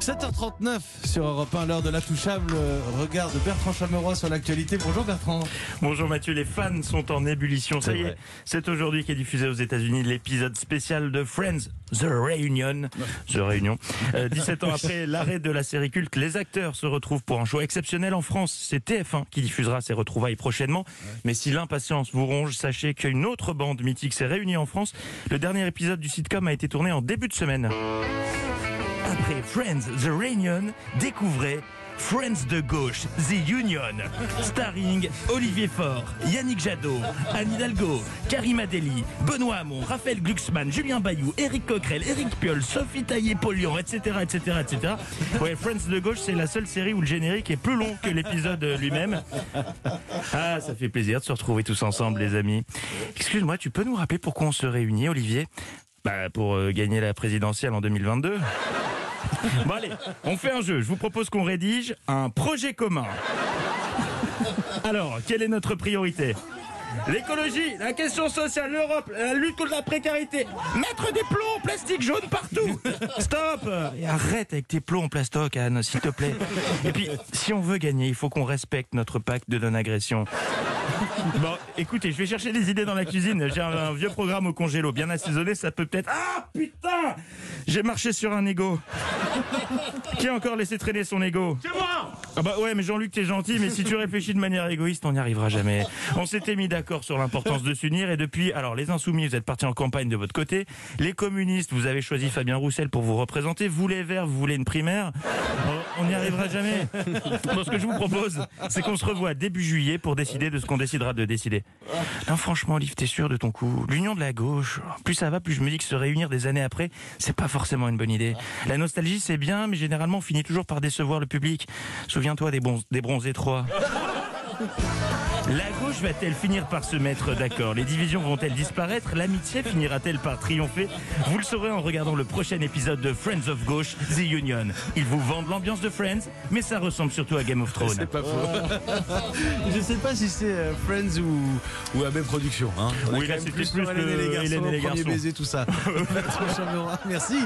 7h39 sur Europe 1, l'heure de l'intouchable regard de Bertrand Chameroy sur l'actualité. Bonjour Bertrand. Bonjour Mathieu, les fans sont en ébullition. Ça C'est y est, c'est aujourd'hui qu'est diffusé aux États-Unis l'épisode spécial de Friends, The Reunion. The Réunion. Euh, 17 ans après l'arrêt de la série culte, les acteurs se retrouvent pour un show exceptionnel en France. C'est TF1 qui diffusera ces retrouvailles prochainement. Mais si l'impatience vous ronge, sachez qu'une autre bande mythique s'est réunie en France. Le dernier épisode du sitcom a été tourné en début de semaine. Après Friends The Reunion, découvrez Friends de gauche, The Union, starring Olivier Faure, Yannick Jadot, Anne Hidalgo, Karim Adeli, Benoît Hamon, Raphaël Glucksmann, Julien Bayou, Eric Coquerel, Eric Piolle, Sophie Taillé, Paul Lyon, etc., etc., etc. Friends de gauche, c'est la seule série où le générique est plus long que l'épisode lui-même. Ah, ça fait plaisir de se retrouver tous ensemble, les amis. Excuse-moi, tu peux nous rappeler pourquoi on se réunit, Olivier? Bah, pour euh, gagner la présidentielle en 2022. Bon allez, on fait un jeu. Je vous propose qu'on rédige un projet commun. Alors, quelle est notre priorité? L'écologie, la question sociale, l'Europe, la lutte contre la précarité. Mettre des plombs en plastique jaune partout. Stop Et arrête avec tes plombs en plastoc, Anne, s'il te plaît. Et puis, si on veut gagner, il faut qu'on respecte notre pacte de non-agression. Bon, écoutez, je vais chercher des idées dans la cuisine. J'ai un, un vieux programme au congélo, bien assaisonné, ça peut peut-être... Ah, putain J'ai marché sur un ego. Qui a encore laissé traîner son ego? C'est moi Ah bah ouais, mais Jean-Luc, t'es gentil, mais si tu réfléchis de manière égoïste, on n'y arrivera jamais. On s'était mis d'accord sur l'importance de s'unir, et depuis, alors les insoumis, vous êtes partis en campagne de votre côté. Les communistes, vous avez choisi Fabien Roussel pour vous représenter. Vous les verts, vous voulez une primaire? On n'y arrivera jamais. Bon, ce que je vous propose, c'est qu'on se revoit début juillet pour décider de ce qu'on décidera de décider. Non, franchement, Olive, t'es sûr de ton coup? L'union de la gauche, plus ça va, plus je me dis que se réunir des années après, c'est pas forcément une bonne idée. La nostalgie, c'est bien, mais généralement, on finit toujours par décevoir le public. Souviens-toi des, bons, des bronzés 3. La gauche va-t-elle finir par se mettre d'accord? Les divisions vont-elles disparaître? L'amitié finira-t-elle par triompher? Vous le saurez en regardant le prochain épisode de Friends of Gauche, The Union. Ils vous vendent l'ambiance de Friends, mais ça ressemble surtout à Game of Thrones. C'est pas faux. Je sais pas si c'est euh, Friends ou, ou AB Productions. Hein. On Oui, là, c'était plus plus et les le garçons, Hélène et les premier garçons. baiser, tout ça. Merci.